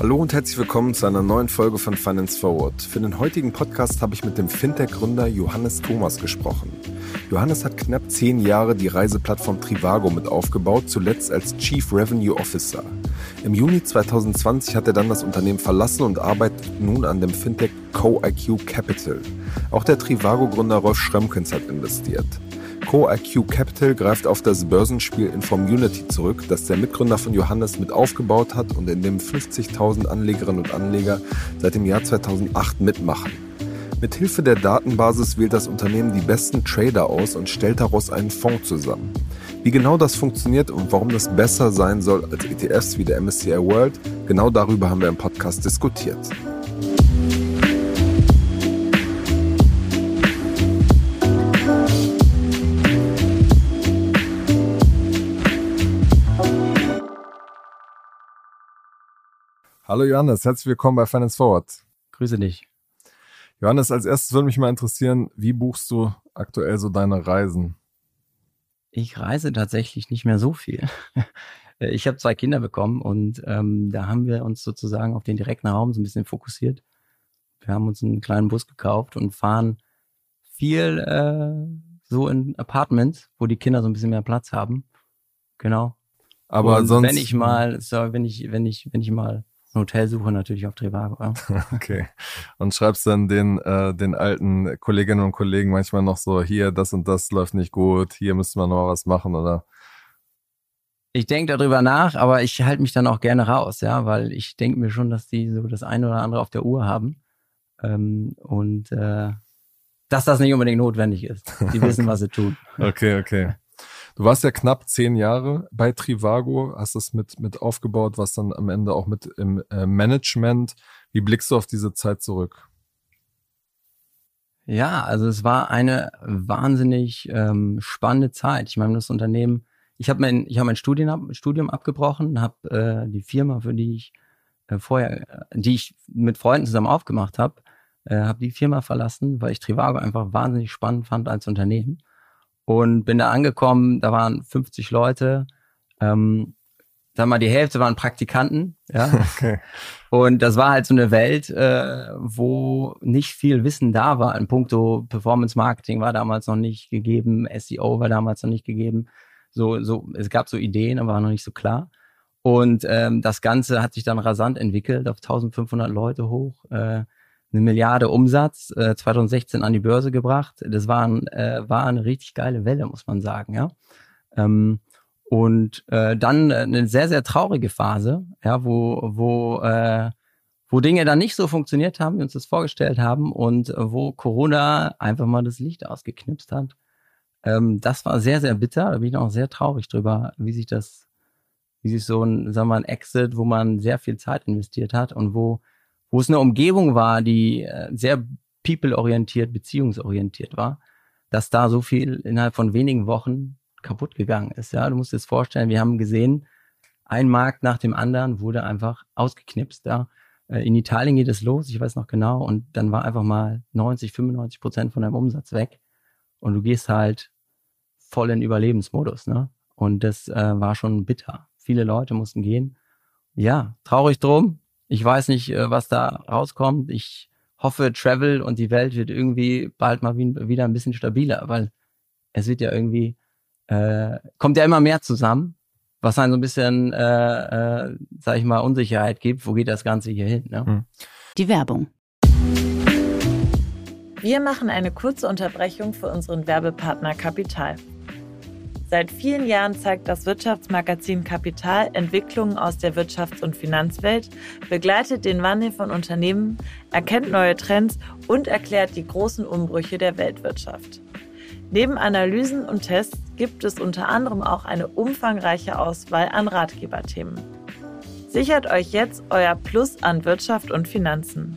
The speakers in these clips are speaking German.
Hallo und herzlich willkommen zu einer neuen Folge von Finance Forward. Für den heutigen Podcast habe ich mit dem Fintech-Gründer Johannes Thomas gesprochen. Johannes hat knapp zehn Jahre die Reiseplattform Trivago mit aufgebaut, zuletzt als Chief Revenue Officer. Im Juni 2020 hat er dann das Unternehmen verlassen und arbeitet nun an dem Fintech CoIQ Capital. Auch der Trivago-Gründer Rolf Schrömkens hat investiert. CoIQ Capital greift auf das Börsenspiel Informunity zurück, das der Mitgründer von Johannes mit aufgebaut hat und in dem 50.000 Anlegerinnen und Anleger seit dem Jahr 2008 mitmachen. Mit Hilfe der Datenbasis wählt das Unternehmen die besten Trader aus und stellt daraus einen Fonds zusammen. Wie genau das funktioniert und warum das besser sein soll als ETFs wie der MSCI World, genau darüber haben wir im Podcast diskutiert. Hallo Johannes, herzlich willkommen bei Finance Forward. Grüße dich. Johannes, als erstes würde mich mal interessieren, wie buchst du aktuell so deine Reisen? Ich reise tatsächlich nicht mehr so viel. Ich habe zwei Kinder bekommen und ähm, da haben wir uns sozusagen auf den direkten Raum so ein bisschen fokussiert. Wir haben uns einen kleinen Bus gekauft und fahren viel äh, so in Apartments, wo die Kinder so ein bisschen mehr Platz haben. Genau. Aber und sonst. wenn ich mal, so, wenn ich, wenn ich, wenn ich mal ein Hotel suche, natürlich auf Trivago. Okay. Und schreibst dann den, äh, den alten Kolleginnen und Kollegen manchmal noch so, hier, das und das läuft nicht gut, hier müsste man noch was machen, oder? Ich denke darüber nach, aber ich halte mich dann auch gerne raus, ja, weil ich denke mir schon, dass die so das eine oder andere auf der Uhr haben. Ähm, und äh, dass das nicht unbedingt notwendig ist. Die wissen, was sie tun. Okay, okay. Du warst ja knapp zehn Jahre bei Trivago, hast es mit, mit aufgebaut, was dann am Ende auch mit im äh, Management. Wie blickst du auf diese Zeit zurück? Ja, also es war eine wahnsinnig ähm, spannende Zeit. Ich meine, das Unternehmen, ich habe mein, hab mein Studium, Studium abgebrochen, habe äh, die Firma, für die ich äh, vorher, die ich mit Freunden zusammen aufgemacht habe, äh, habe die Firma verlassen, weil ich Trivago einfach wahnsinnig spannend fand als Unternehmen und bin da angekommen, da waren 50 Leute, ähm, sag mal, die Hälfte waren Praktikanten, ja. Okay. Und das war halt so eine Welt, äh, wo nicht viel Wissen da war. In puncto Performance Marketing war damals noch nicht gegeben, SEO war damals noch nicht gegeben. So, so, es gab so Ideen, aber war noch nicht so klar. Und ähm, das Ganze hat sich dann rasant entwickelt auf 1500 Leute hoch. Äh, eine Milliarde Umsatz äh, 2016 an die Börse gebracht. Das war, ein, äh, war eine richtig geile Welle, muss man sagen, ja. Ähm, und äh, dann eine sehr, sehr traurige Phase, ja, wo, wo, äh, wo Dinge dann nicht so funktioniert haben, wie uns das vorgestellt haben und wo Corona einfach mal das Licht ausgeknipst hat. Ähm, das war sehr, sehr bitter. Da bin ich auch sehr traurig drüber, wie sich das, wie sich so ein, sagen wir mal, ein Exit, wo man sehr viel Zeit investiert hat und wo wo es eine Umgebung war, die äh, sehr people-orientiert, beziehungsorientiert war, dass da so viel innerhalb von wenigen Wochen kaputt gegangen ist. Ja, du musst dir das vorstellen, wir haben gesehen, ein Markt nach dem anderen wurde einfach ausgeknipst. Ja. Äh, in Italien geht es los, ich weiß noch genau, und dann war einfach mal 90, 95 Prozent von deinem Umsatz weg. Und du gehst halt voll in Überlebensmodus. Ne? Und das äh, war schon bitter. Viele Leute mussten gehen. Ja, traurig drum, ich weiß nicht, äh, was da rauskommt. Ich hoffe, Travel und die Welt wird irgendwie bald mal wieder ein bisschen stabiler, weil es wird ja irgendwie, äh, kommt ja immer mehr zusammen, was einen so ein bisschen, äh, äh, sag ich mal, Unsicherheit gibt. Wo geht das Ganze hier hin? Ne? Hm. Die Werbung. Wir machen eine kurze Unterbrechung für unseren Werbepartner Kapital. Seit vielen Jahren zeigt das Wirtschaftsmagazin Kapital Entwicklungen aus der Wirtschafts- und Finanzwelt, begleitet den Wandel von Unternehmen, erkennt neue Trends und erklärt die großen Umbrüche der Weltwirtschaft. Neben Analysen und Tests gibt es unter anderem auch eine umfangreiche Auswahl an Ratgeberthemen. Sichert euch jetzt euer Plus an Wirtschaft und Finanzen.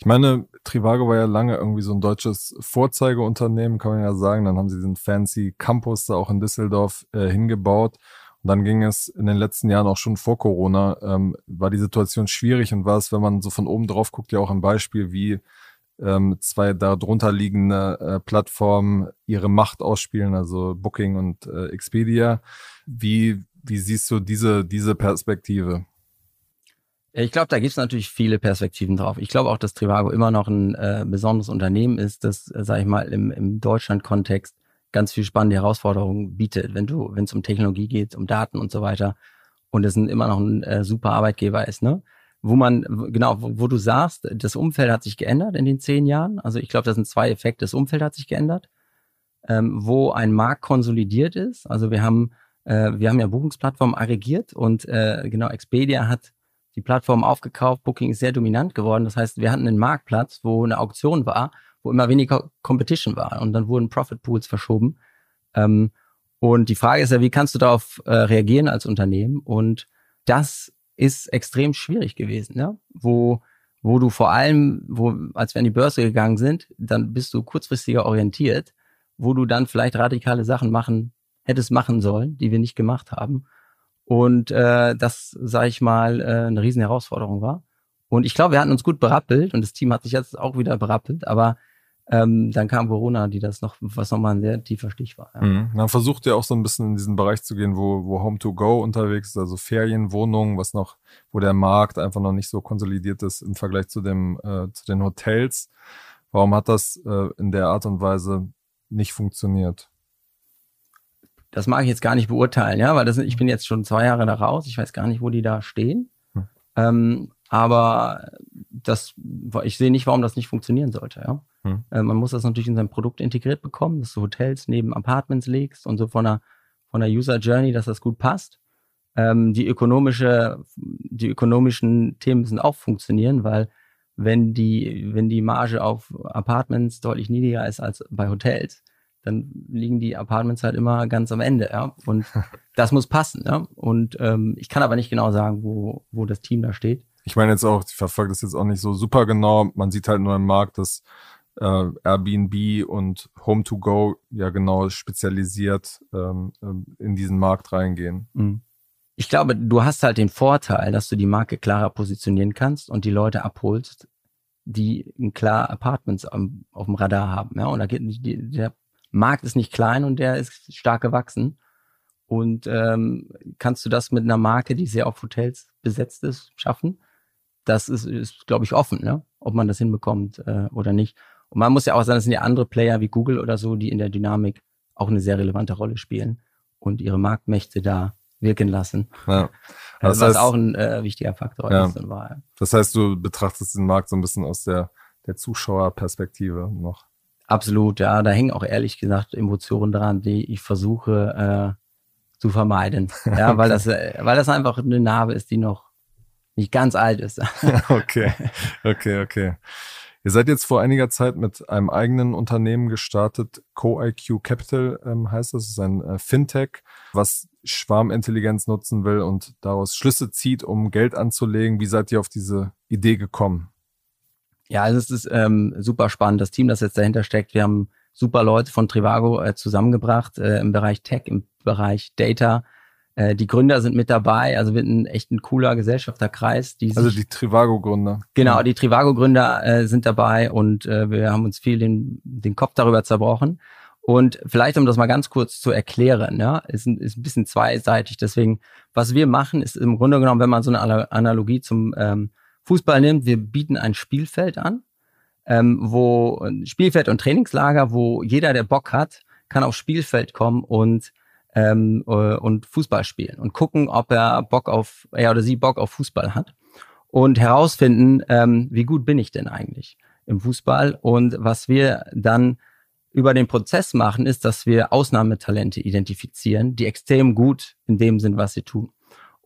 Ich meine, Trivago war ja lange irgendwie so ein deutsches Vorzeigeunternehmen, kann man ja sagen. Dann haben sie diesen fancy Campus da auch in Düsseldorf äh, hingebaut. Und dann ging es in den letzten Jahren auch schon vor Corona, ähm, war die Situation schwierig und war es, wenn man so von oben drauf guckt, ja auch ein Beispiel, wie ähm, zwei darunter liegende äh, Plattformen ihre Macht ausspielen, also Booking und äh, Expedia. Wie, wie siehst du diese, diese Perspektive? Ich glaube, da gibt es natürlich viele Perspektiven drauf. Ich glaube auch, dass Trivago immer noch ein äh, besonderes Unternehmen ist, das, äh, sage ich mal, im, im Deutschland-Kontext ganz viel spannende Herausforderungen bietet, wenn du, wenn es um Technologie geht, um Daten und so weiter. Und es immer noch ein äh, super Arbeitgeber ist, ne? Wo man, genau, wo, wo, du sagst, das Umfeld hat sich geändert in den zehn Jahren. Also ich glaube, das sind zwei Effekte. Das Umfeld hat sich geändert, ähm, wo ein Markt konsolidiert ist. Also wir haben, äh, wir haben ja Buchungsplattformen aggregiert und äh, genau, Expedia hat die Plattform aufgekauft. Booking ist sehr dominant geworden. Das heißt, wir hatten einen Marktplatz, wo eine Auktion war, wo immer weniger Competition war. Und dann wurden Profit Pools verschoben. Ähm, und die Frage ist ja, wie kannst du darauf äh, reagieren als Unternehmen? Und das ist extrem schwierig gewesen, ne? wo, wo du vor allem, wo, als wir an die Börse gegangen sind, dann bist du kurzfristiger orientiert, wo du dann vielleicht radikale Sachen machen, hättest machen sollen, die wir nicht gemacht haben. Und äh, das, sage ich mal, äh, eine riesen Herausforderung war. Und ich glaube, wir hatten uns gut berappelt und das Team hat sich jetzt auch wieder berappelt, aber ähm, dann kam Corona, die das noch, was nochmal ein sehr tiefer Stich war. Ja. Mhm. Dann versucht ihr auch so ein bisschen in diesen Bereich zu gehen, wo, wo Home to Go unterwegs ist, also Ferienwohnungen, was noch, wo der Markt einfach noch nicht so konsolidiert ist im Vergleich zu dem, äh, zu den Hotels. Warum hat das äh, in der Art und Weise nicht funktioniert? Das mag ich jetzt gar nicht beurteilen, ja, weil das, ich bin jetzt schon zwei Jahre da raus. Ich weiß gar nicht, wo die da stehen. Hm. Ähm, aber das, ich sehe nicht, warum das nicht funktionieren sollte, ja. Hm. Äh, man muss das natürlich in sein Produkt integriert bekommen, dass du Hotels neben Apartments legst und so von der, von der User Journey, dass das gut passt. Ähm, die ökonomische, die ökonomischen Themen müssen auch funktionieren, weil wenn die, wenn die Marge auf Apartments deutlich niedriger ist als bei Hotels, dann liegen die Apartments halt immer ganz am Ende, ja. Und das muss passen, ja. Und ähm, ich kann aber nicht genau sagen, wo, wo das Team da steht. Ich meine jetzt auch, ich verfolge das jetzt auch nicht so super genau. Man sieht halt nur im Markt, dass äh, Airbnb und Home to Go ja genau spezialisiert ähm, ähm, in diesen Markt reingehen. Mhm. Ich glaube, du hast halt den Vorteil, dass du die Marke klarer positionieren kannst und die Leute abholst, die klar Apartments am, auf dem Radar haben. Ja, und da geht die, der Markt ist nicht klein und der ist stark gewachsen. Und ähm, kannst du das mit einer Marke, die sehr auf Hotels besetzt ist, schaffen? Das ist, ist glaube ich, offen, ne? ob man das hinbekommt äh, oder nicht. Und man muss ja auch sagen, das sind ja andere Player wie Google oder so, die in der Dynamik auch eine sehr relevante Rolle spielen und ihre Marktmächte da wirken lassen. Ja. Das was heißt, auch ein äh, wichtiger Faktor ja. ist und war. Das heißt, du betrachtest den Markt so ein bisschen aus der, der Zuschauerperspektive noch. Absolut, ja. Da hängen auch ehrlich gesagt Emotionen dran, die ich versuche äh, zu vermeiden. Ja, weil das, äh, weil das einfach eine Narbe ist, die noch nicht ganz alt ist. okay, okay, okay. Ihr seid jetzt vor einiger Zeit mit einem eigenen Unternehmen gestartet. CoIQ Capital ähm, heißt das. Das ist ein äh, Fintech, was Schwarmintelligenz nutzen will und daraus Schlüsse zieht, um Geld anzulegen. Wie seid ihr auf diese Idee gekommen? Ja, also es ist ähm, super spannend. Das Team, das jetzt dahinter steckt, wir haben super Leute von Trivago äh, zusammengebracht äh, im Bereich Tech, im Bereich Data. Äh, die Gründer sind mit dabei, also wird ein echt ein cooler Gesellschafterkreis. Die also die Trivago-Gründer. Genau, die Trivago-Gründer äh, sind dabei und äh, wir haben uns viel den, den Kopf darüber zerbrochen. Und vielleicht, um das mal ganz kurz zu erklären, ja, ist, ein, ist ein bisschen zweiseitig. Deswegen, was wir machen, ist im Grunde genommen, wenn man so eine Analogie zum ähm, Fußball nimmt, wir bieten ein Spielfeld an, ähm, wo Spielfeld und Trainingslager, wo jeder, der Bock hat, kann aufs Spielfeld kommen und ähm, äh, und Fußball spielen und gucken, ob er Bock auf er oder sie Bock auf Fußball hat und herausfinden, ähm, wie gut bin ich denn eigentlich im Fußball und was wir dann über den Prozess machen, ist, dass wir Ausnahmetalente identifizieren, die extrem gut in dem sind, was sie tun.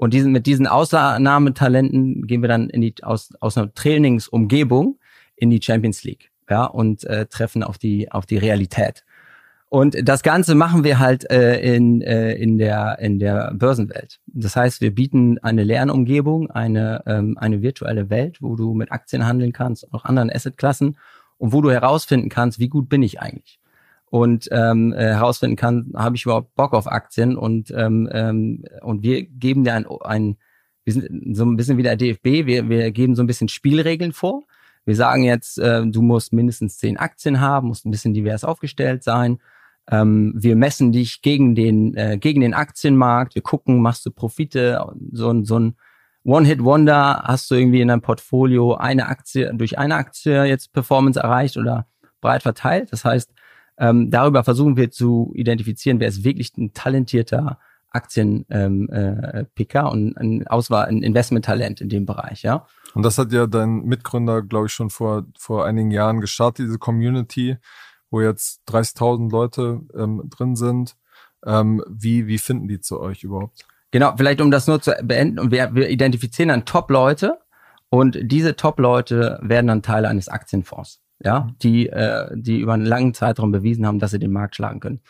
Und diesen, mit diesen Ausnahmetalenten gehen wir dann in die, aus, aus einer Trainingsumgebung in die Champions League, ja, und äh, treffen auf die, auf die Realität. Und das Ganze machen wir halt äh, in, äh, in, der, in der Börsenwelt. Das heißt, wir bieten eine Lernumgebung, eine, ähm, eine virtuelle Welt, wo du mit Aktien handeln kannst, auch anderen Assetklassen und wo du herausfinden kannst, wie gut bin ich eigentlich. Und ähm, äh, herausfinden kann, habe ich überhaupt Bock auf Aktien und, ähm, ähm, und wir geben dir ein, ein, wir sind so ein bisschen wie der DFB, wir, wir geben so ein bisschen Spielregeln vor. Wir sagen jetzt, äh, du musst mindestens zehn Aktien haben, musst ein bisschen divers aufgestellt sein ähm, wir messen dich gegen den, äh, gegen den Aktienmarkt. Wir gucken, machst du Profite, so, ein so ein One-Hit-Wonder, hast du irgendwie in deinem Portfolio eine Aktie, durch eine Aktie jetzt Performance erreicht oder breit verteilt. Das heißt, ähm, darüber versuchen wir zu identifizieren, wer ist wirklich ein talentierter Aktienpicker ähm, äh, und ein Auswahl, ein Investmenttalent in dem Bereich, ja. Und das hat ja dein Mitgründer, glaube ich, schon vor, vor einigen Jahren gestartet, diese Community wo jetzt 30.000 Leute ähm, drin sind. Ähm, wie, wie finden die zu euch überhaupt? Genau, vielleicht um das nur zu beenden. Und wir, wir identifizieren dann Top-Leute und diese Top-Leute werden dann Teil eines Aktienfonds, ja, die, äh, die über einen langen Zeitraum bewiesen haben, dass sie den Markt schlagen können.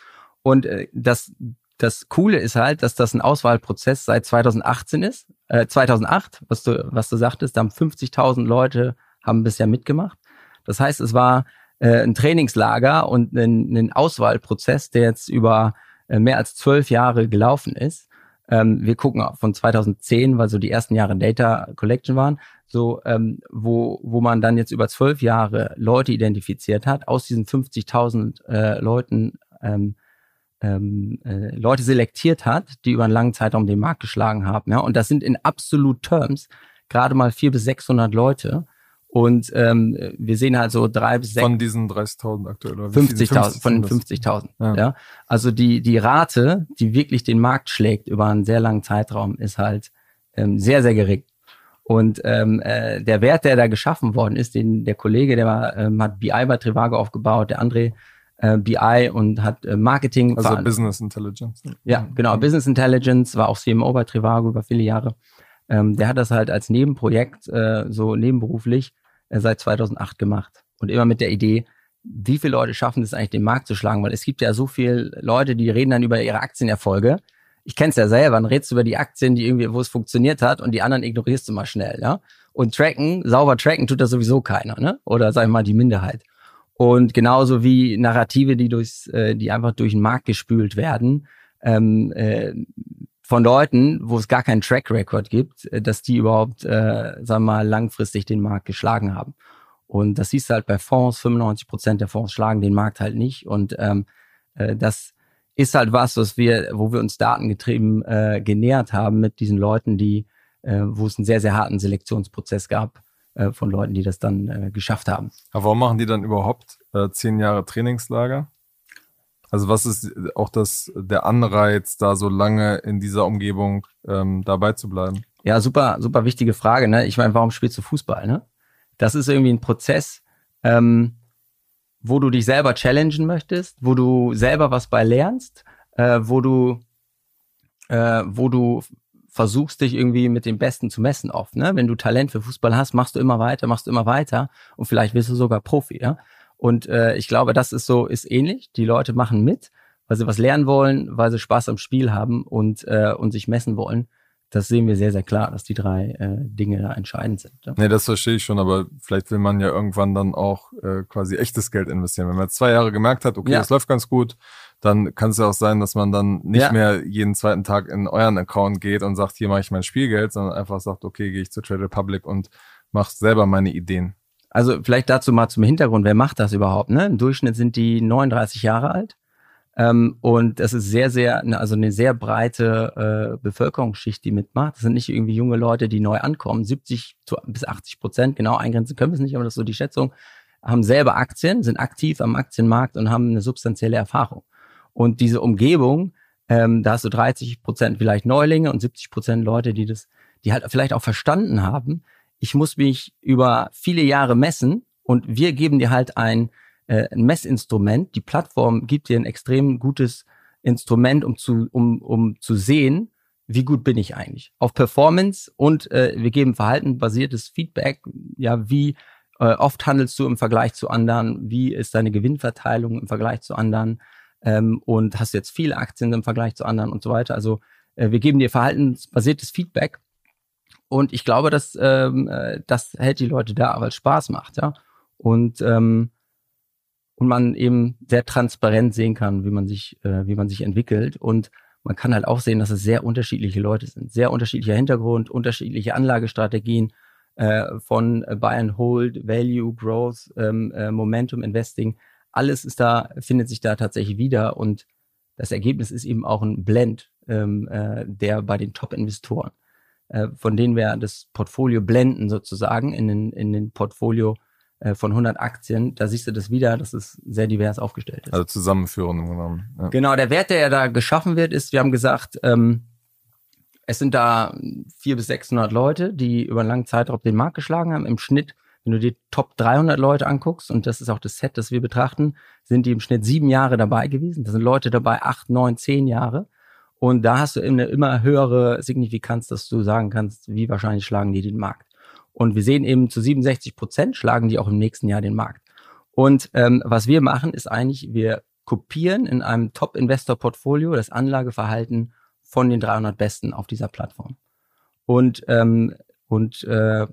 Und äh, das, das Coole ist halt, dass das ein Auswahlprozess seit 2018 ist, äh, 2008, was du, was du sagtest, da haben 50.000 Leute haben bisher mitgemacht. Das heißt, es war äh, ein Trainingslager und einen, einen Auswahlprozess, der jetzt über äh, mehr als zwölf Jahre gelaufen ist. Ähm, wir gucken von 2010, weil so die ersten Jahre Data Collection waren, so ähm, wo wo man dann jetzt über zwölf Jahre Leute identifiziert hat, aus diesen 50.000 äh, Leuten ähm, ähm, äh, Leute selektiert hat, die über einen langen Zeitraum den Markt geschlagen haben. Ja, und das sind in absolut Terms gerade mal vier bis 600 Leute. Und ähm, wir sehen halt so drei bis sechs. Von diesen 30.000 aktuell. 50.000, von den 50.000. Ja. ja. Also die, die Rate, die wirklich den Markt schlägt über einen sehr langen Zeitraum, ist halt ähm, sehr, sehr gering. Und ähm, äh, der Wert, der da geschaffen worden ist, den der Kollege, der war, ähm, hat BI bei Trivago aufgebaut, der André äh, BI und hat äh, Marketing. Also Business Intelligence. Ja, genau. Business Intelligence war auch CMO bei Trivago über viele Jahre. Ähm, der hat das halt als Nebenprojekt, äh, so nebenberuflich seit 2008 gemacht. Und immer mit der Idee, wie viele Leute schaffen es eigentlich, den Markt zu schlagen? Weil es gibt ja so viele Leute, die reden dann über ihre Aktienerfolge. Ich kenne es ja selber, dann redest du über die Aktien, die irgendwie, wo es funktioniert hat und die anderen ignorierst du mal schnell, ja. Und tracken, sauber tracken tut das sowieso keiner, ne? Oder sag ich mal die Minderheit. Und genauso wie Narrative, die durchs, äh, die einfach durch den Markt gespült werden, ähm, äh, von Leuten, wo es gar keinen Track Record gibt, äh, dass die überhaupt, äh, sagen wir mal, langfristig den Markt geschlagen haben. Und das siehst du halt bei Fonds, 95 Prozent der Fonds schlagen den Markt halt nicht. Und ähm, äh, das ist halt was, was wir, wo wir uns datengetrieben äh, genähert haben mit diesen Leuten, die, äh, wo es einen sehr, sehr harten Selektionsprozess gab äh, von Leuten, die das dann äh, geschafft haben. Aber warum machen die dann überhaupt äh, zehn Jahre Trainingslager? Also was ist auch das, der Anreiz, da so lange in dieser Umgebung ähm, dabei zu bleiben? Ja, super, super wichtige Frage. Ne? Ich meine, warum spielst du Fußball? Ne? Das ist irgendwie ein Prozess, ähm, wo du dich selber challengen möchtest, wo du selber was bei lernst, äh, wo du, äh, wo du versuchst dich irgendwie mit dem Besten zu messen oft. Ne? Wenn du Talent für Fußball hast, machst du immer weiter, machst du immer weiter und vielleicht wirst du sogar Profi. Ja? Und äh, ich glaube, das ist so, ist ähnlich. Die Leute machen mit, weil sie was lernen wollen, weil sie Spaß am Spiel haben und, äh, und sich messen wollen. Das sehen wir sehr, sehr klar, dass die drei äh, Dinge da entscheidend sind. Ja. Nee, das verstehe ich schon, aber vielleicht will man ja irgendwann dann auch äh, quasi echtes Geld investieren. Wenn man zwei Jahre gemerkt hat, okay, ja. das läuft ganz gut, dann kann es ja auch sein, dass man dann nicht ja. mehr jeden zweiten Tag in euren Account geht und sagt, hier mache ich mein Spielgeld, sondern einfach sagt, okay, gehe ich zu Trade Republic und mache selber meine Ideen. Also vielleicht dazu mal zum Hintergrund, wer macht das überhaupt? Ne? Im Durchschnitt sind die 39 Jahre alt. Ähm, und das ist sehr, sehr, ne, also eine sehr breite äh, Bevölkerungsschicht, die mitmacht. Das sind nicht irgendwie junge Leute, die neu ankommen. 70 zu, bis 80 Prozent, genau eingrenzen können wir es nicht, aber das ist so die Schätzung, haben selber Aktien, sind aktiv am Aktienmarkt und haben eine substanzielle Erfahrung. Und diese Umgebung, ähm, da hast du 30 Prozent vielleicht Neulinge und 70 Prozent Leute, die das, die halt vielleicht auch verstanden haben, ich muss mich über viele Jahre messen und wir geben dir halt ein, äh, ein Messinstrument. Die Plattform gibt dir ein extrem gutes Instrument, um zu, um, um zu sehen, wie gut bin ich eigentlich auf Performance und äh, wir geben verhaltenbasiertes Feedback. Ja, wie äh, oft handelst du im Vergleich zu anderen? Wie ist deine Gewinnverteilung im Vergleich zu anderen? ähm, und hast jetzt viele Aktien im Vergleich zu anderen und so weiter. Also äh, wir geben dir verhaltensbasiertes Feedback und ich glaube, dass ähm, äh, das hält die Leute da, weil es Spaß macht, ja. Und ähm, und man eben sehr transparent sehen kann, wie man sich, äh, wie man sich entwickelt. Und man kann halt auch sehen, dass es sehr unterschiedliche Leute sind, sehr unterschiedlicher Hintergrund, unterschiedliche Anlagestrategien äh, von Buy and Hold, Value, Growth, ähm, äh, Momentum Investing. Alles ist da, findet sich da tatsächlich wieder und das Ergebnis ist eben auch ein Blend, ähm, äh, der bei den Top-Investoren, äh, von denen wir das Portfolio blenden sozusagen in den, in den Portfolio äh, von 100 Aktien, da siehst du das wieder, dass es sehr divers aufgestellt ist. Also zusammenführen genommen. Ja. Genau, der Wert, der ja da geschaffen wird, ist, wir haben gesagt, ähm, es sind da 400 bis 600 Leute, die über einen langen Zeitraum den Markt geschlagen haben. Im Schnitt, wenn du dir Top 300 Leute anguckst, und das ist auch das Set, das wir betrachten, sind die im Schnitt sieben Jahre dabei gewesen. Da sind Leute dabei acht, neun, zehn Jahre. Und da hast du eine immer höhere Signifikanz, dass du sagen kannst, wie wahrscheinlich schlagen die den Markt. Und wir sehen eben zu 67 Prozent schlagen die auch im nächsten Jahr den Markt. Und ähm, was wir machen, ist eigentlich, wir kopieren in einem Top-Investor-Portfolio das Anlageverhalten von den 300 Besten auf dieser Plattform. Und, ähm, und äh,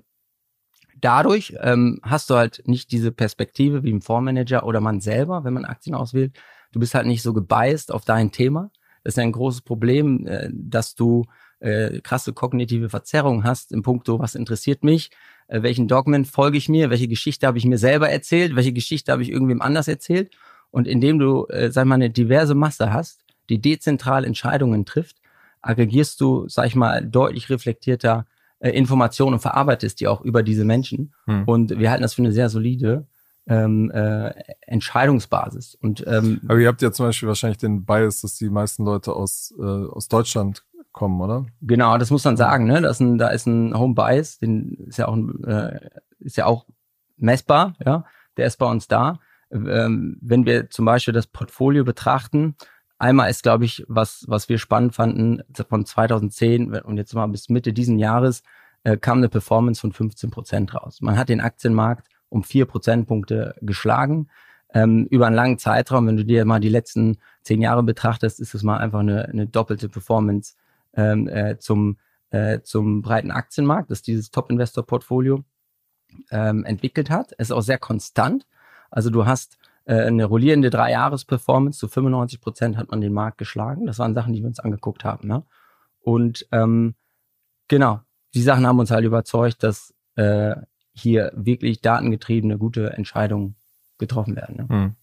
dadurch ähm, hast du halt nicht diese Perspektive wie im Fondsmanager oder man selber, wenn man Aktien auswählt. Du bist halt nicht so gebiased auf dein Thema. Das ist ein großes Problem, äh, dass du äh, krasse kognitive Verzerrung hast im Punkto, was interessiert mich, äh, welchen Dogmen folge ich mir, welche Geschichte habe ich mir selber erzählt, welche Geschichte habe ich irgendwem anders erzählt. Und indem du, äh, sag mal, eine diverse Masse hast, die dezentral Entscheidungen trifft, aggregierst du, sag ich mal, deutlich reflektierter äh, Informationen und verarbeitest die auch über diese Menschen. Hm. Und wir halten das für eine sehr solide ähm, äh, Entscheidungsbasis. Und, ähm, Aber ihr habt ja zum Beispiel wahrscheinlich den Bias, dass die meisten Leute aus, äh, aus Deutschland kommen, oder? Genau, das muss man sagen. Ne? Das ist ein, da ist ein Home Bias, den ist ja auch, äh, ist ja auch messbar. Ja, der ist bei uns da. Ähm, wenn wir zum Beispiel das Portfolio betrachten, einmal ist, glaube ich, was was wir spannend fanden von 2010 und jetzt mal bis Mitte diesen Jahres äh, kam eine Performance von 15 Prozent raus. Man hat den Aktienmarkt um vier Prozentpunkte geschlagen. Ähm, über einen langen Zeitraum, wenn du dir mal die letzten zehn Jahre betrachtest, ist es mal einfach eine, eine doppelte Performance ähm, äh, zum, äh, zum breiten Aktienmarkt, das dieses Top-Investor-Portfolio ähm, entwickelt hat. Es ist auch sehr konstant. Also du hast äh, eine rollierende Drei-Jahres-Performance, zu 95 Prozent hat man den Markt geschlagen. Das waren Sachen, die wir uns angeguckt haben. Ne? Und ähm, genau, die Sachen haben uns halt überzeugt, dass äh, hier wirklich datengetriebene, gute Entscheidungen getroffen werden. Ne? Hm.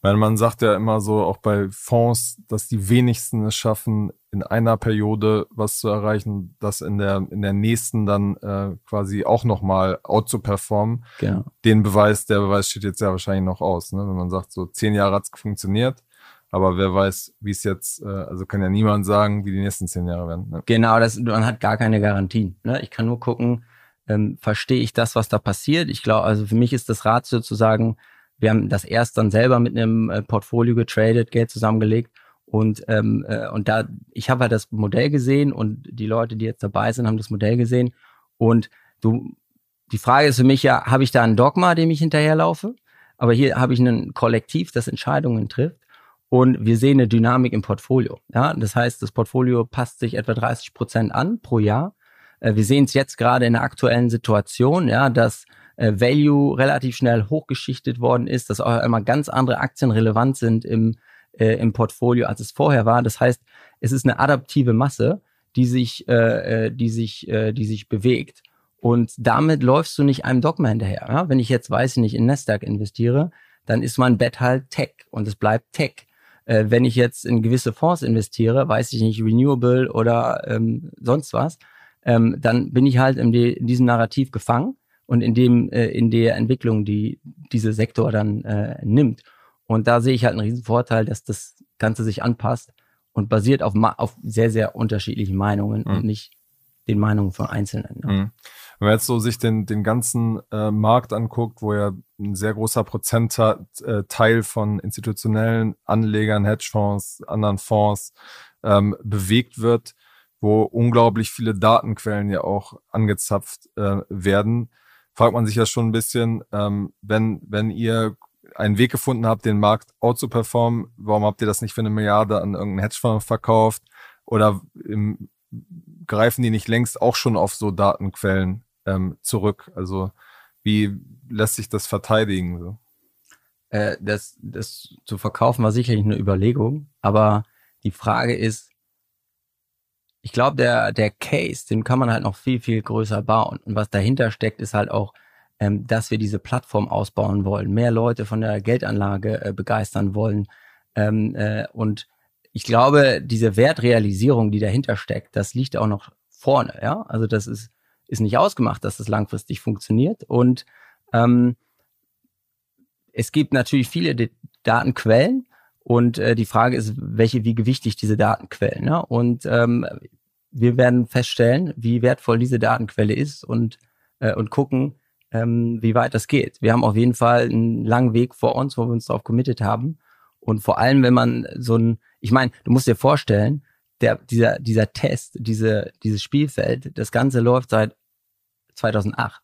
Weil man sagt ja immer so, auch bei Fonds, dass die wenigsten es schaffen, in einer Periode was zu erreichen, das in der, in der nächsten dann äh, quasi auch nochmal out zu performen. Genau. Den Beweis, der Beweis steht jetzt ja wahrscheinlich noch aus, ne? wenn man sagt, so zehn Jahre hat's funktioniert. Aber wer weiß, wie es jetzt, äh, also kann ja niemand sagen, wie die nächsten zehn Jahre werden. Ne? Genau, das, man hat gar keine Garantien. Ne? Ich kann nur gucken, ähm, verstehe ich das, was da passiert. Ich glaube, also für mich ist das Ratio zu sagen, wir haben das erst dann selber mit einem äh, Portfolio getradet, Geld zusammengelegt und ähm, äh, und da ich habe halt das Modell gesehen und die Leute, die jetzt dabei sind, haben das Modell gesehen und du die Frage ist für mich ja, habe ich da ein Dogma, dem ich hinterherlaufe? Aber hier habe ich ein Kollektiv, das Entscheidungen trifft und wir sehen eine Dynamik im Portfolio. Ja, das heißt, das Portfolio passt sich etwa 30 Prozent an pro Jahr. Äh, wir sehen es jetzt gerade in der aktuellen Situation, ja, dass äh, Value relativ schnell hochgeschichtet worden ist, dass auch immer ganz andere Aktien relevant sind im, äh, im Portfolio, als es vorher war. Das heißt, es ist eine adaptive Masse, die sich, äh, äh die sich, äh, die sich bewegt. Und damit läufst du nicht einem Dogma hinterher. Ja? Wenn ich jetzt, weiß ich nicht, in Nasdaq investiere, dann ist mein Bett halt Tech und es bleibt Tech. Wenn ich jetzt in gewisse Fonds investiere, weiß ich nicht, Renewable oder ähm, sonst was, ähm, dann bin ich halt in, die, in diesem Narrativ gefangen und in dem, äh, in der Entwicklung, die diese Sektor dann äh, nimmt. Und da sehe ich halt einen riesen Vorteil, dass das Ganze sich anpasst und basiert auf, auf sehr, sehr unterschiedlichen Meinungen mhm. und nicht den Meinungen von Einzelnen. Ne? Mhm. Wenn man jetzt so sich den, den ganzen äh, Markt anguckt, wo ja ein sehr großer Prozentteil äh, von institutionellen Anlegern, Hedgefonds, anderen Fonds ähm, bewegt wird, wo unglaublich viele Datenquellen ja auch angezapft äh, werden, fragt man sich ja schon ein bisschen, ähm, wenn, wenn ihr einen Weg gefunden habt, den Markt out zu performen, warum habt ihr das nicht für eine Milliarde an irgendeinen Hedgefonds verkauft? Oder im, greifen die nicht längst auch schon auf so Datenquellen ähm, zurück? Also wie lässt sich das verteidigen? So? Äh, das, das zu verkaufen war sicherlich eine Überlegung, aber die Frage ist, ich glaube, der, der Case, den kann man halt noch viel, viel größer bauen. Und was dahinter steckt, ist halt auch, ähm, dass wir diese Plattform ausbauen wollen, mehr Leute von der Geldanlage äh, begeistern wollen. Ähm, äh, und ich glaube, diese Wertrealisierung, die dahinter steckt, das liegt auch noch vorne. Ja, also das ist ist nicht ausgemacht, dass das langfristig funktioniert. Und ähm, es gibt natürlich viele D Datenquellen und äh, die Frage ist, welche, wie gewichtig diese Datenquellen. Ne? Und ähm, wir werden feststellen, wie wertvoll diese Datenquelle ist und, äh, und gucken, ähm, wie weit das geht. Wir haben auf jeden Fall einen langen Weg vor uns, wo wir uns darauf committed haben. Und vor allem, wenn man so ein, ich meine, du musst dir vorstellen, der, dieser, dieser Test, diese, dieses Spielfeld, das Ganze läuft seit 2008.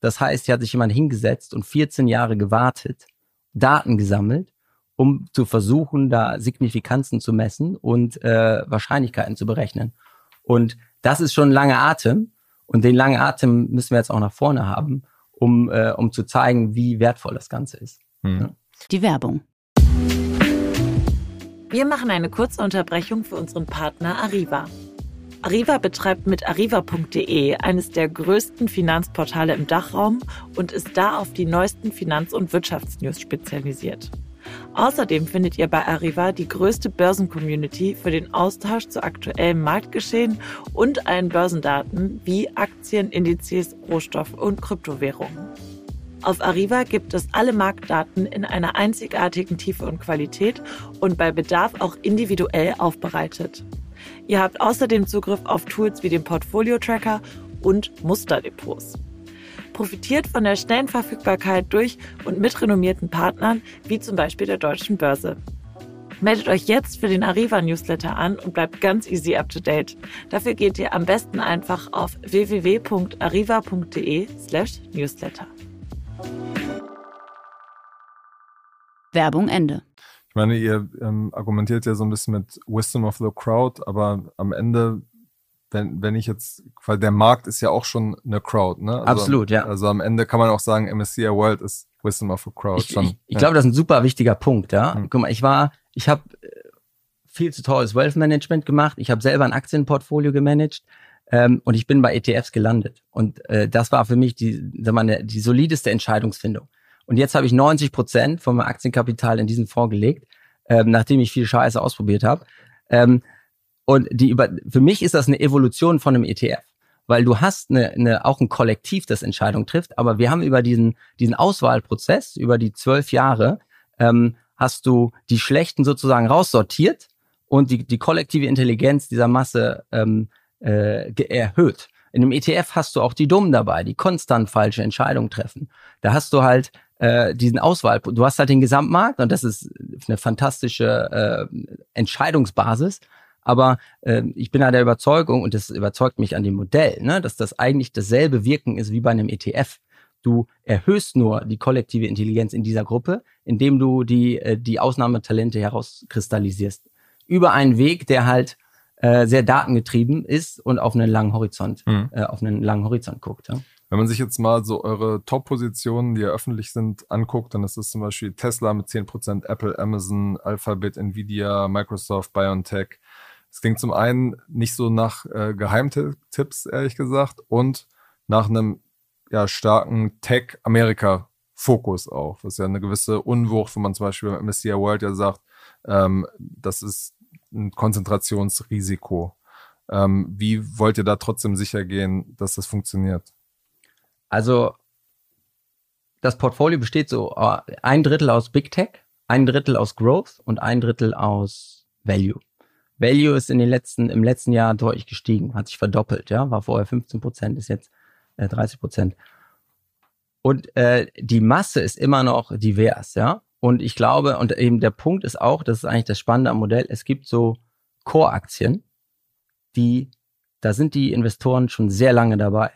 Das heißt, hier hat sich jemand hingesetzt und 14 Jahre gewartet, Daten gesammelt, um zu versuchen, da Signifikanzen zu messen und äh, Wahrscheinlichkeiten zu berechnen. Und das ist schon lange Atem. Und den langen Atem müssen wir jetzt auch nach vorne haben, um, äh, um zu zeigen, wie wertvoll das Ganze ist. Hm. Ja. Die Werbung. Wir machen eine kurze Unterbrechung für unseren Partner Arriva. Arriva betreibt mit arriva.de eines der größten Finanzportale im Dachraum und ist da auf die neuesten Finanz- und Wirtschaftsnews spezialisiert. Außerdem findet ihr bei Arriva die größte Börsencommunity für den Austausch zu aktuellem Marktgeschehen und allen Börsendaten wie Aktien, Indizes, Rohstoff und Kryptowährungen. Auf Arriva gibt es alle Marktdaten in einer einzigartigen Tiefe und Qualität und bei Bedarf auch individuell aufbereitet. Ihr habt außerdem Zugriff auf Tools wie den Portfolio Tracker und Musterdepots. Profitiert von der schnellen Verfügbarkeit durch und mit renommierten Partnern, wie zum Beispiel der Deutschen Börse. Meldet euch jetzt für den Arriva Newsletter an und bleibt ganz easy up to date. Dafür geht ihr am besten einfach auf www.arriva.de/newsletter. Werbung Ende. Ich meine, ihr ähm, argumentiert ja so ein bisschen mit Wisdom of the Crowd, aber am Ende, wenn, wenn ich jetzt, weil der Markt ist ja auch schon eine Crowd, ne? Also, Absolut, ja. Also am Ende kann man auch sagen, MSCI World ist Wisdom of the Crowd. Ich, schon, ich, ich ja. glaube, das ist ein super wichtiger Punkt, ja. Hm. Guck mal, ich war, ich habe äh, viel zu teures Wealth Management gemacht. Ich habe selber ein Aktienportfolio gemanagt. Ähm, und ich bin bei ETFs gelandet. Und äh, das war für mich die, sag mal, die solideste Entscheidungsfindung. Und jetzt habe ich 90 Prozent von meinem Aktienkapital in diesen Fonds gelegt, ähm, nachdem ich viel Scheiße ausprobiert habe. Ähm, und die über, für mich ist das eine Evolution von einem ETF, weil du hast eine, eine, auch ein Kollektiv, das Entscheidungen trifft. Aber wir haben über diesen, diesen Auswahlprozess, über die zwölf Jahre, ähm, hast du die Schlechten sozusagen raussortiert und die, die kollektive Intelligenz dieser Masse ähm, äh, erhöht. In einem ETF hast du auch die Dummen dabei, die konstant falsche Entscheidungen treffen. Da hast du halt äh, diesen Auswahl, du hast halt den Gesamtmarkt und das ist eine fantastische äh, Entscheidungsbasis. Aber äh, ich bin da der Überzeugung, und das überzeugt mich an dem Modell, ne, dass das eigentlich dasselbe Wirken ist wie bei einem ETF. Du erhöhst nur die kollektive Intelligenz in dieser Gruppe, indem du die, äh, die Ausnahmetalente herauskristallisierst. Über einen Weg, der halt äh, sehr datengetrieben ist und auf einen langen Horizont, mhm. äh, auf einen langen Horizont guckt. Ja? Wenn man sich jetzt mal so eure Top-Positionen, die ja öffentlich sind, anguckt, dann ist es zum Beispiel Tesla mit 10%, Apple, Amazon, Alphabet, Nvidia, Microsoft, BioNTech. Es klingt zum einen nicht so nach äh, Geheimtipps, ehrlich gesagt, und nach einem ja, starken Tech-Amerika-Fokus auch, was ja eine gewisse Unwucht, wenn man zum Beispiel beim MSCI World ja sagt, ähm, das ist ein Konzentrationsrisiko. Ähm, wie wollt ihr da trotzdem sicher gehen, dass das funktioniert? Also das Portfolio besteht so äh, ein Drittel aus Big Tech, ein Drittel aus Growth und ein Drittel aus Value. Value ist in den letzten, im letzten Jahr deutlich gestiegen, hat sich verdoppelt, ja, war vorher 15 Prozent, ist jetzt äh, 30 Prozent. Und äh, die Masse ist immer noch divers, ja. Und ich glaube, und eben der Punkt ist auch, das ist eigentlich das Spannende am Modell, es gibt so Core-Aktien, die, da sind die Investoren schon sehr lange dabei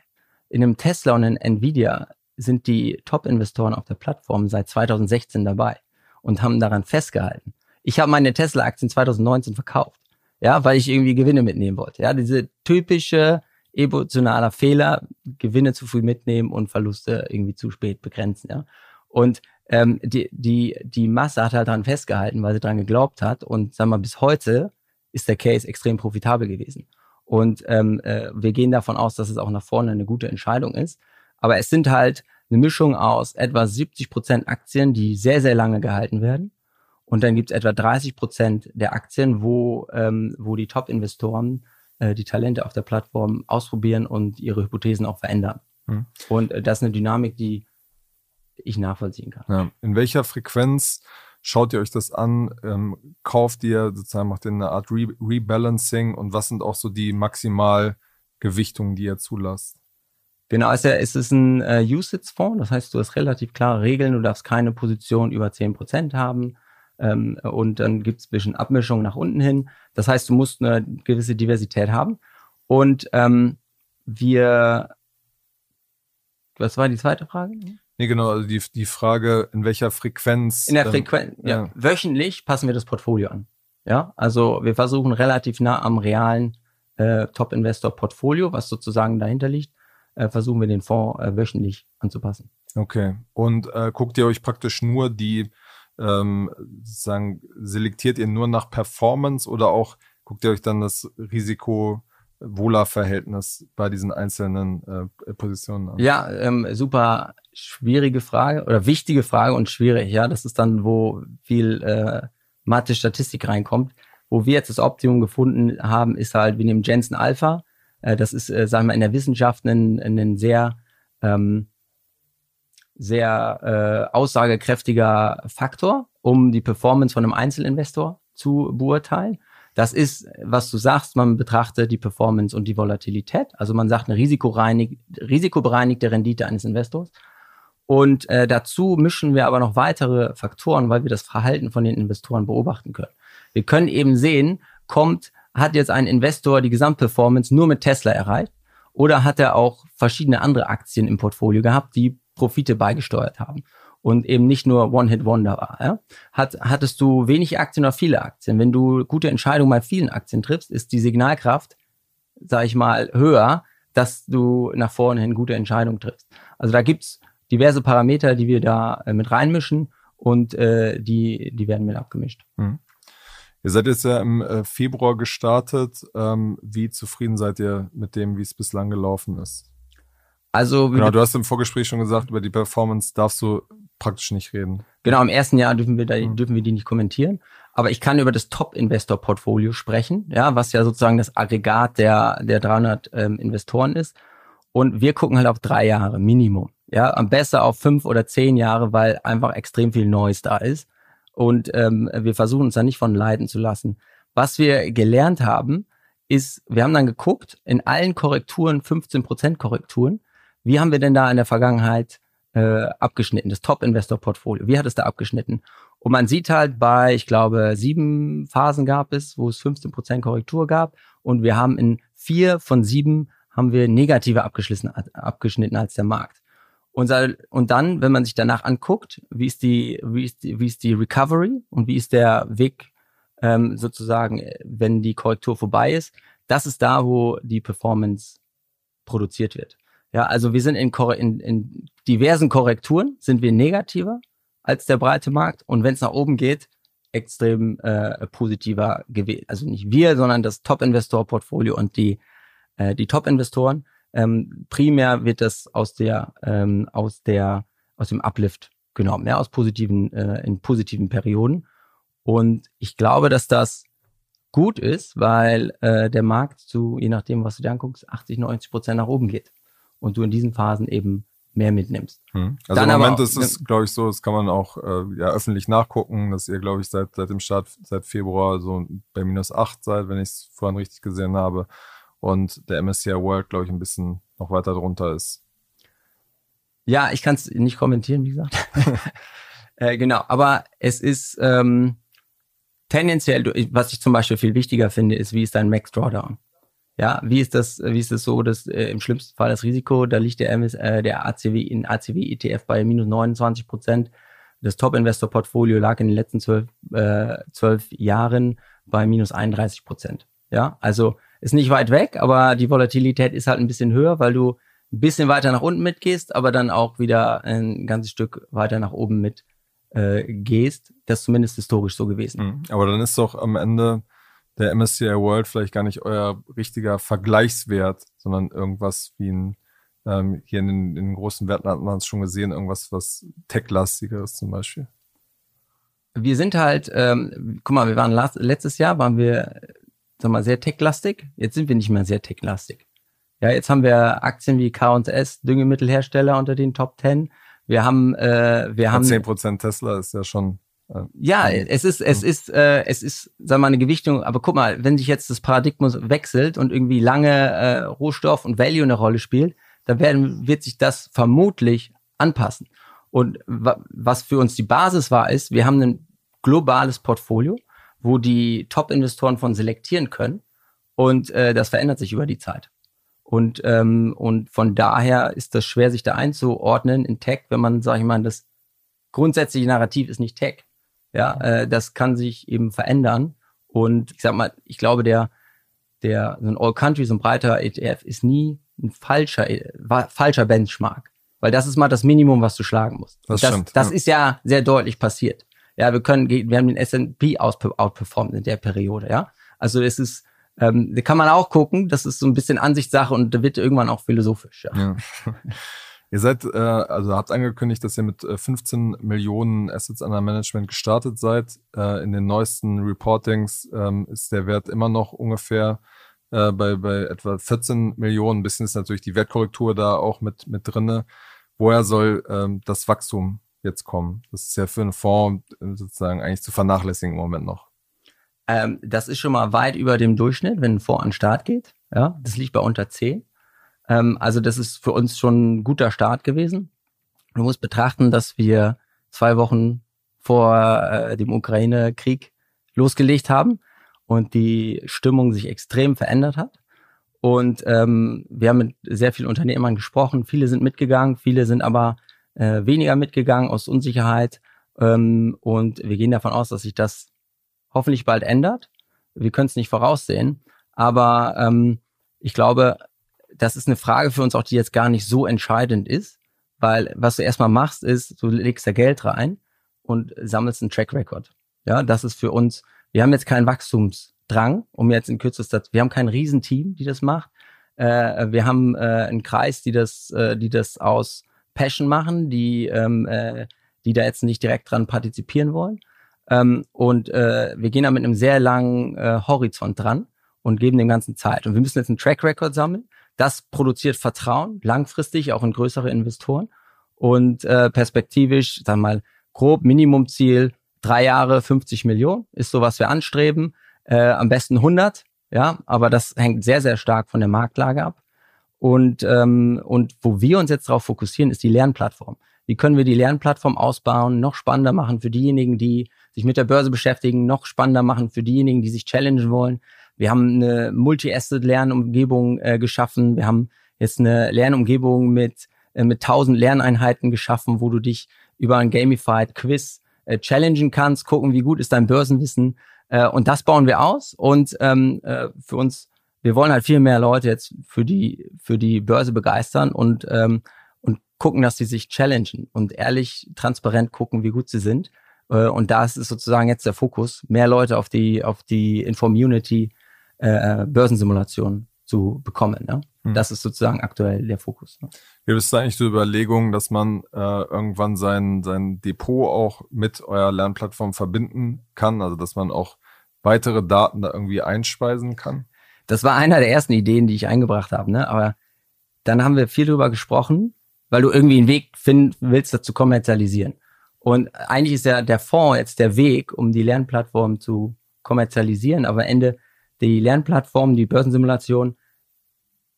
in einem Tesla und in Nvidia sind die Top-Investoren auf der Plattform seit 2016 dabei und haben daran festgehalten. Ich habe meine Tesla-Aktien 2019 verkauft, ja, weil ich irgendwie Gewinne mitnehmen wollte. Ja, diese typische emotionaler Fehler, Gewinne zu früh mitnehmen und Verluste irgendwie zu spät begrenzen. Ja, und ähm, die, die, die Masse hat halt daran festgehalten, weil sie daran geglaubt hat. Und sagen wir bis heute ist der Case extrem profitabel gewesen. Und ähm, äh, wir gehen davon aus, dass es auch nach vorne eine gute Entscheidung ist. Aber es sind halt eine Mischung aus etwa 70 Prozent Aktien, die sehr, sehr lange gehalten werden. Und dann gibt es etwa 30 Prozent der Aktien, wo, ähm, wo die Top-Investoren äh, die Talente auf der Plattform ausprobieren und ihre Hypothesen auch verändern. Mhm. Und äh, das ist eine Dynamik, die ich nachvollziehen kann. Ja. In welcher Frequenz schaut ihr euch das an? Ähm, kauft ihr sozusagen, macht ihr eine Art Re Rebalancing und was sind auch so die Maximalgewichtungen, die ihr zulasst? Genau, es ist ein äh, USITS-Fonds, das heißt, du hast relativ klare Regeln, du darfst keine Position über 10% haben ähm, und dann gibt es ein bisschen Abmischung nach unten hin. Das heißt, du musst eine gewisse Diversität haben. Und ähm, wir, was war die zweite Frage? Nee, genau, also die, die Frage, in welcher Frequenz. In der Frequenz, ja. ja. Wöchentlich passen wir das Portfolio an. Ja, also wir versuchen relativ nah am realen äh, Top-Investor-Portfolio, was sozusagen dahinter liegt, äh, versuchen wir den Fonds äh, wöchentlich anzupassen. Okay. Und äh, guckt ihr euch praktisch nur die, ähm, sagen, selektiert ihr nur nach Performance oder auch guckt ihr euch dann das Risiko Wohler-Verhältnis bei diesen einzelnen äh, Positionen an? Ja, ähm, super schwierige Frage oder wichtige Frage und schwierig. Ja, das ist dann, wo viel äh, Mathe-Statistik reinkommt. Wo wir jetzt das Optimum gefunden haben, ist halt, wir nehmen Jensen Alpha äh, das ist, äh, sagen wir, in der Wissenschaft ein, ein sehr, ähm, sehr äh, aussagekräftiger Faktor, um die Performance von einem Einzelinvestor zu beurteilen. Das ist, was du sagst, man betrachtet die Performance und die Volatilität. Also man sagt eine risikobereinigte Rendite eines Investors. Und äh, dazu mischen wir aber noch weitere Faktoren, weil wir das Verhalten von den Investoren beobachten können. Wir können eben sehen, kommt hat jetzt ein Investor die Gesamtperformance nur mit Tesla erreicht? Oder hat er auch verschiedene andere Aktien im Portfolio gehabt, die Profite beigesteuert haben? Und eben nicht nur One-Hit-Wonder war. Ja? Hat, hattest du wenig Aktien oder viele Aktien? Wenn du gute Entscheidungen bei vielen Aktien triffst, ist die Signalkraft, sag ich mal, höher, dass du nach vorne hin gute Entscheidungen triffst. Also da gibt's diverse Parameter, die wir da äh, mit reinmischen und äh, die, die werden mit abgemischt. Mhm. Ihr seid jetzt ja im äh, Februar gestartet. Ähm, wie zufrieden seid ihr mit dem, wie es bislang gelaufen ist? Also genau, du hast im Vorgespräch schon gesagt, über die Performance darfst du praktisch nicht reden. Genau, im ersten Jahr dürfen wir da, mhm. dürfen wir die nicht kommentieren. Aber ich kann über das Top-Investor-Portfolio sprechen, ja, was ja sozusagen das Aggregat der, der 300 ähm, Investoren ist. Und wir gucken halt auf drei Jahre Minimum. Ja, am besser auf fünf oder zehn Jahre, weil einfach extrem viel Neues da ist. Und ähm, wir versuchen uns da nicht von leiden zu lassen. Was wir gelernt haben, ist, wir haben dann geguckt, in allen Korrekturen, 15% Korrekturen, wie haben wir denn da in der Vergangenheit äh, abgeschnitten, das Top-Investor-Portfolio, wie hat es da abgeschnitten? Und man sieht halt bei, ich glaube, sieben Phasen gab es, wo es 15% Korrektur gab und wir haben in vier von sieben haben wir negative abgeschnitten, abgeschnitten als der Markt. Und, und dann, wenn man sich danach anguckt, wie ist die, wie ist die, wie ist die Recovery und wie ist der Weg ähm, sozusagen, wenn die Korrektur vorbei ist, das ist da, wo die Performance produziert wird. Ja, also wir sind in, in, in diversen Korrekturen sind wir negativer als der breite Markt und wenn es nach oben geht, extrem äh, positiver gewesen. Also nicht wir, sondern das Top-Investor-Portfolio und die, äh, die Top-Investoren. Ähm, primär wird das aus der, ähm, aus der, aus dem Uplift genommen, ja, aus positiven, äh, in positiven Perioden. Und ich glaube, dass das gut ist, weil äh, der Markt zu, je nachdem, was du dir anguckst, 80, 90 Prozent nach oben geht. Und du in diesen Phasen eben mehr mitnimmst. Hm. Also Dann im Moment auch, ist es, glaube ich, so, das kann man auch äh, ja, öffentlich nachgucken, dass ihr, glaube ich, seit, seit dem Start, seit Februar so bei minus acht seid, wenn ich es vorhin richtig gesehen habe und der MSCI World, glaube ich, ein bisschen noch weiter drunter ist. Ja, ich kann es nicht kommentieren, wie gesagt. äh, genau, aber es ist ähm, tendenziell, was ich zum Beispiel viel wichtiger finde, ist, wie ist dein Max Drawdown? Ja, wie ist das, wie ist das so, dass äh, im schlimmsten Fall das Risiko, da liegt der MS, äh, der ACW in ACW ETF bei minus 29 Prozent. Das Top-Investor-Portfolio lag in den letzten zwölf, äh, zwölf Jahren bei minus 31 Prozent. Ja, also ist nicht weit weg, aber die Volatilität ist halt ein bisschen höher, weil du ein bisschen weiter nach unten mitgehst, aber dann auch wieder ein ganzes Stück weiter nach oben mit äh. Das ist zumindest historisch so gewesen. Mhm. Aber dann ist doch am Ende der MSCI World vielleicht gar nicht euer richtiger Vergleichswert, sondern irgendwas wie ein, ähm, hier in den, in den großen Werten hat man es schon gesehen, irgendwas was tech-lastigeres zum Beispiel. Wir sind halt, ähm, guck mal, wir waren last, letztes Jahr waren wir, sag mal, sehr tech-lastig. Jetzt sind wir nicht mehr sehr tech-lastig. Ja, jetzt haben wir Aktien wie K&S, Düngemittelhersteller unter den Top 10. Wir haben, äh, wir haben 10% Tesla ist ja schon ja, es ist, es ist, äh, es ist, sag mal, eine Gewichtung, aber guck mal, wenn sich jetzt das Paradigma wechselt und irgendwie lange äh, Rohstoff und Value eine Rolle spielt, dann werden, wird sich das vermutlich anpassen. Und was für uns die Basis war, ist, wir haben ein globales Portfolio, wo die Top-Investoren von selektieren können und äh, das verändert sich über die Zeit. Und, ähm, und von daher ist das schwer, sich da einzuordnen in Tech, wenn man, sag ich mal, das grundsätzliche Narrativ ist nicht Tech. Ja, äh, das kann sich eben verändern. Und ich sag mal, ich glaube, der, der, so ein All Country, so ein breiter ETF ist nie ein falscher, äh, falscher Benchmark. Weil das ist mal das Minimum, was du schlagen musst. Das, das, stimmt, das ja. ist ja sehr deutlich passiert. Ja, wir können, wir haben den S&P outperformed in der Periode, ja. Also es ist, ähm, da kann man auch gucken, das ist so ein bisschen Ansichtssache und da wird irgendwann auch philosophisch. Ja. ja. ihr seid, äh, also habt angekündigt, dass ihr mit 15 äh, Millionen Assets under Management gestartet seid. Äh, in den neuesten Reportings ähm, ist der Wert immer noch ungefähr äh, bei, bei etwa 14 Millionen. Ein bisschen ist natürlich die Wertkorrektur da auch mit, mit drinne. Woher soll ähm, das Wachstum jetzt kommen? Das ist ja für einen Fonds äh, sozusagen eigentlich zu vernachlässigen im Moment noch. Ähm, das ist schon mal weit über dem Durchschnitt, wenn ein Fonds an den Start geht. Ja, das liegt bei unter 10. Ähm, also das ist für uns schon ein guter Start gewesen. Du musst betrachten, dass wir zwei Wochen vor äh, dem Ukraine-Krieg losgelegt haben und die Stimmung sich extrem verändert hat. Und ähm, wir haben mit sehr vielen Unternehmern gesprochen. Viele sind mitgegangen, viele sind aber äh, weniger mitgegangen aus Unsicherheit. Ähm, und wir gehen davon aus, dass sich das hoffentlich bald ändert. Wir können es nicht voraussehen, aber ähm, ich glaube, das ist eine Frage für uns auch, die jetzt gar nicht so entscheidend ist, weil was du erstmal machst, ist, du legst da Geld rein und sammelst einen Track Record. Ja, das ist für uns, wir haben jetzt keinen Wachstumsdrang, um jetzt in kürzester, wir haben kein Riesenteam, die das macht. Äh, wir haben äh, einen Kreis, die das, äh, die das aus Passion machen, die, ähm, äh, die da jetzt nicht direkt dran partizipieren wollen. Ähm, und äh, wir gehen da mit einem sehr langen äh, Horizont dran und geben dem Ganzen Zeit. Und wir müssen jetzt einen Track Record sammeln. Das produziert Vertrauen, langfristig auch in größere Investoren. Und äh, perspektivisch, sagen wir mal, grob Minimumziel, drei Jahre 50 Millionen ist so, was wir anstreben. Äh, am besten 100, ja, aber das hängt sehr, sehr stark von der Marktlage ab. Und, ähm, und wo wir uns jetzt darauf fokussieren, ist die Lernplattform. Wie können wir die Lernplattform ausbauen, noch spannender machen für diejenigen, die sich mit der Börse beschäftigen, noch spannender machen für diejenigen, die sich challengen wollen. Wir haben eine Multi-Asset-Lernumgebung äh, geschaffen. Wir haben jetzt eine Lernumgebung mit, äh, mit 1000 Lerneinheiten geschaffen, wo du dich über ein Gamified Quiz äh, challengen kannst, gucken, wie gut ist dein Börsenwissen. Äh, und das bauen wir aus. Und ähm, äh, für uns, wir wollen halt viel mehr Leute jetzt für die, für die Börse begeistern und, ähm, und gucken, dass sie sich challengen und ehrlich, transparent gucken, wie gut sie sind. Äh, und da ist sozusagen jetzt der Fokus, mehr Leute auf die, auf die Informunity äh, Börsensimulation zu bekommen. Ne? Hm. Das ist sozusagen aktuell der Fokus. Ne? Gibt es da eigentlich so Überlegungen, dass man äh, irgendwann sein, sein Depot auch mit eurer Lernplattform verbinden kann? Also dass man auch weitere Daten da irgendwie einspeisen kann? Das war einer der ersten Ideen, die ich eingebracht habe. Ne? Aber dann haben wir viel drüber gesprochen, weil du irgendwie einen Weg finden willst, das zu kommerzialisieren. Und eigentlich ist ja der Fonds jetzt der Weg, um die Lernplattform zu kommerzialisieren, aber am Ende die Lernplattform, die Börsensimulation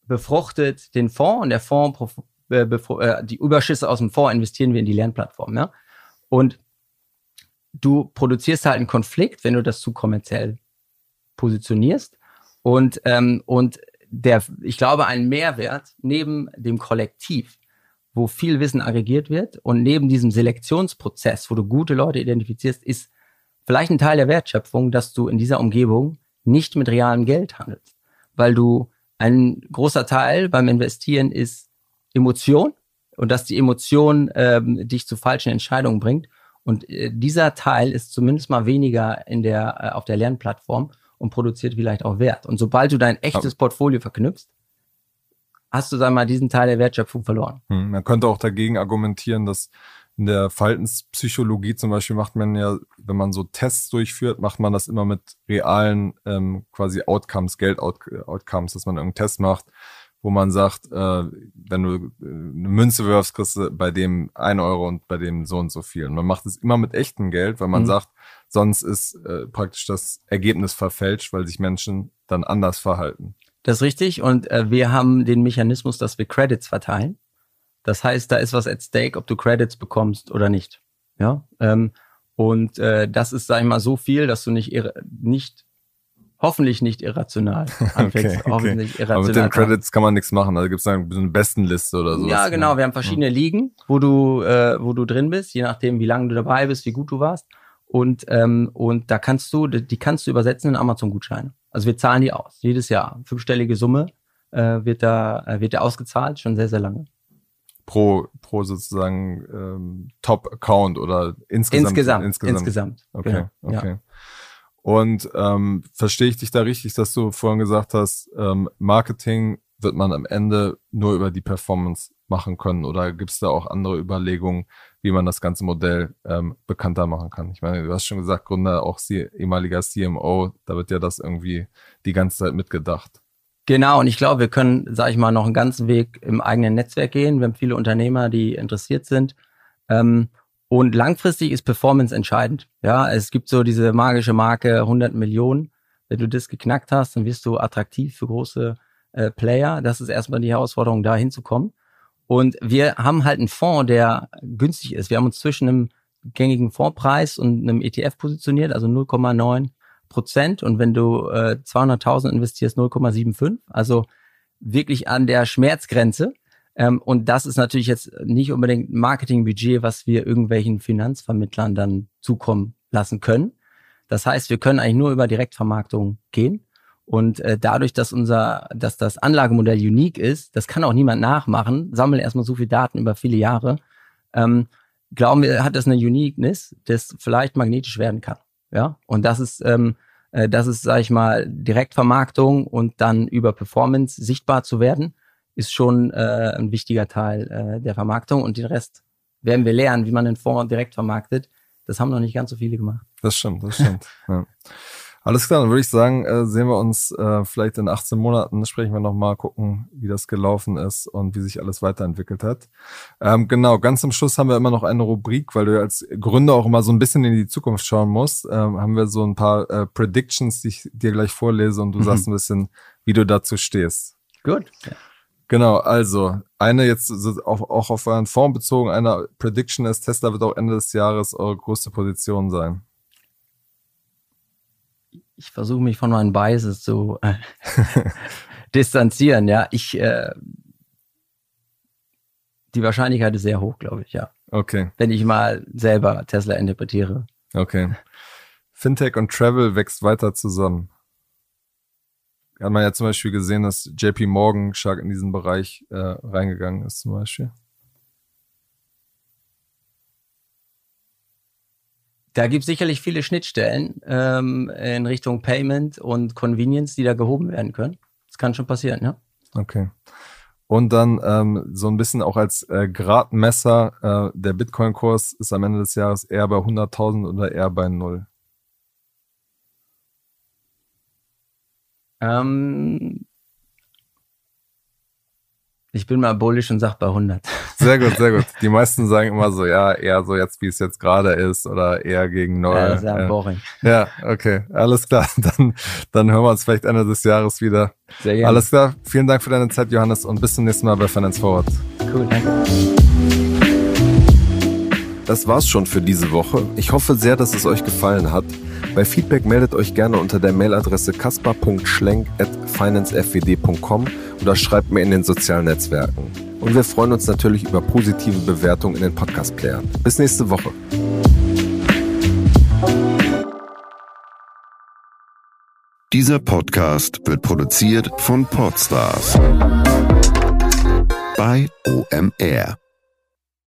befruchtet den Fonds und der Fonds, äh, äh, die Überschüsse aus dem Fonds investieren wir in die Lernplattform. Ja? Und du produzierst halt einen Konflikt, wenn du das zu kommerziell positionierst. Und, ähm, und der, ich glaube, ein Mehrwert neben dem Kollektiv, wo viel Wissen aggregiert wird und neben diesem Selektionsprozess, wo du gute Leute identifizierst, ist vielleicht ein Teil der Wertschöpfung, dass du in dieser Umgebung nicht mit realem Geld handelst, weil du ein großer Teil beim Investieren ist Emotion und dass die Emotion ähm, dich zu falschen Entscheidungen bringt. Und äh, dieser Teil ist zumindest mal weniger in der, äh, auf der Lernplattform und produziert vielleicht auch Wert. Und sobald du dein echtes Portfolio verknüpfst, hast du, sag mal, diesen Teil der Wertschöpfung verloren. Hm, man könnte auch dagegen argumentieren, dass in der Verhaltenspsychologie zum Beispiel macht man ja, wenn man so Tests durchführt, macht man das immer mit realen ähm, quasi Outcomes, Geld-Outcomes, dass man irgendeinen Test macht, wo man sagt, äh, wenn du äh, eine Münze wirfst, kriegst du bei dem ein Euro und bei dem so und so viel. Und man macht es immer mit echtem Geld, weil man mhm. sagt, sonst ist äh, praktisch das Ergebnis verfälscht, weil sich Menschen dann anders verhalten. Das ist richtig. Und äh, wir haben den Mechanismus, dass wir Credits verteilen. Das heißt, da ist was at stake, ob du Credits bekommst oder nicht. Ja. Ähm, und äh, das ist, sag ich mal, so viel, dass du nicht, nicht hoffentlich nicht irrational anfängst. okay, okay. irrational Aber mit den Credits kann man nichts machen. Also gibt es eine Bestenliste oder so. Ja, genau. Wir haben verschiedene Ligen, wo du, äh, wo du drin bist, je nachdem, wie lange du dabei bist, wie gut du warst. Und, ähm, und da kannst du, die kannst du übersetzen in Amazon-Gutscheine. Also wir zahlen die aus, jedes Jahr. Fünfstellige Summe äh, wird da, äh, wird da ausgezahlt, schon sehr, sehr lange pro, pro sozusagen ähm, Top-Account oder insgesamt? Insgesamt. Insgesamt. insgesamt. Okay, genau. okay. Ja. Und ähm, verstehe ich dich da richtig, dass du vorhin gesagt hast, ähm, Marketing wird man am Ende nur über die Performance machen können oder gibt es da auch andere Überlegungen, wie man das ganze Modell ähm, bekannter machen kann? Ich meine, du hast schon gesagt, Gründer, auch C ehemaliger CMO, da wird ja das irgendwie die ganze Zeit mitgedacht. Genau, und ich glaube, wir können, sage ich mal, noch einen ganzen Weg im eigenen Netzwerk gehen. Wir haben viele Unternehmer, die interessiert sind. Ähm, und langfristig ist Performance entscheidend. Ja, es gibt so diese magische Marke 100 Millionen. Wenn du das geknackt hast, dann wirst du attraktiv für große äh, Player. Das ist erstmal die Herausforderung, da hinzukommen. Und wir haben halt einen Fonds, der günstig ist. Wir haben uns zwischen einem gängigen Fondspreis und einem ETF positioniert, also 0,9 Prozent und wenn du äh, 200.000 investierst, 0,75. Also wirklich an der Schmerzgrenze. Ähm, und das ist natürlich jetzt nicht unbedingt Marketingbudget, was wir irgendwelchen Finanzvermittlern dann zukommen lassen können. Das heißt, wir können eigentlich nur über Direktvermarktung gehen. Und äh, dadurch, dass unser, dass das Anlagemodell unique ist, das kann auch niemand nachmachen, sammeln erstmal so viel Daten über viele Jahre, ähm, glauben wir, hat das eine Uniqueness, das vielleicht magnetisch werden kann. Ja, und das ist, ähm, äh, das ist, sage ich mal, Direktvermarktung und dann über Performance sichtbar zu werden, ist schon äh, ein wichtiger Teil äh, der Vermarktung und den Rest werden wir lernen, wie man den Fonds direkt vermarktet. Das haben noch nicht ganz so viele gemacht. Das stimmt, das stimmt. ja. Alles klar, dann würde ich sagen, äh, sehen wir uns äh, vielleicht in 18 Monaten, sprechen wir nochmal, gucken, wie das gelaufen ist und wie sich alles weiterentwickelt hat. Ähm, genau, ganz zum Schluss haben wir immer noch eine Rubrik, weil du als Gründer auch immer so ein bisschen in die Zukunft schauen musst. Ähm, haben wir so ein paar äh, Predictions, die ich dir gleich vorlese und du mhm. sagst ein bisschen, wie du dazu stehst. Gut. Genau, also eine jetzt auch, auch auf euren Fonds bezogen, eine Prediction ist, Tesla wird auch Ende des Jahres eure größte Position sein ich versuche mich von meinen Biases zu äh, distanzieren, ja. Ich, äh, die Wahrscheinlichkeit ist sehr hoch, glaube ich, ja. Okay. Wenn ich mal selber Tesla interpretiere. Okay. Fintech und Travel wächst weiter zusammen. Hat man ja zum Beispiel gesehen, dass JP Morgan stark in diesen Bereich äh, reingegangen ist, zum Beispiel. Da gibt es sicherlich viele Schnittstellen ähm, in Richtung Payment und Convenience, die da gehoben werden können. Das kann schon passieren, ja. Okay. Und dann ähm, so ein bisschen auch als äh, Gradmesser, äh, der Bitcoin-Kurs ist am Ende des Jahres eher bei 100.000 oder eher bei null? Ähm, ich bin mal bullish und sag bei 100. Sehr gut, sehr gut. Die meisten sagen immer so, ja, eher so jetzt, wie es jetzt gerade ist oder eher gegen Null. Ja, sehr ja. boring. Ja, okay, alles klar. Dann, dann hören wir uns vielleicht Ende des Jahres wieder. Sehr gerne. Alles klar. Vielen Dank für deine Zeit, Johannes, und bis zum nächsten Mal bei Finance Forward. Cool, danke. Das war's schon für diese Woche. Ich hoffe sehr, dass es euch gefallen hat. Bei Feedback meldet euch gerne unter der Mailadresse kaspar.schlenk.financefwd.com oder schreibt mir in den sozialen Netzwerken. Und wir freuen uns natürlich über positive Bewertungen in den Podcast-Playern. Bis nächste Woche. Dieser Podcast wird produziert von Podstars bei OMR.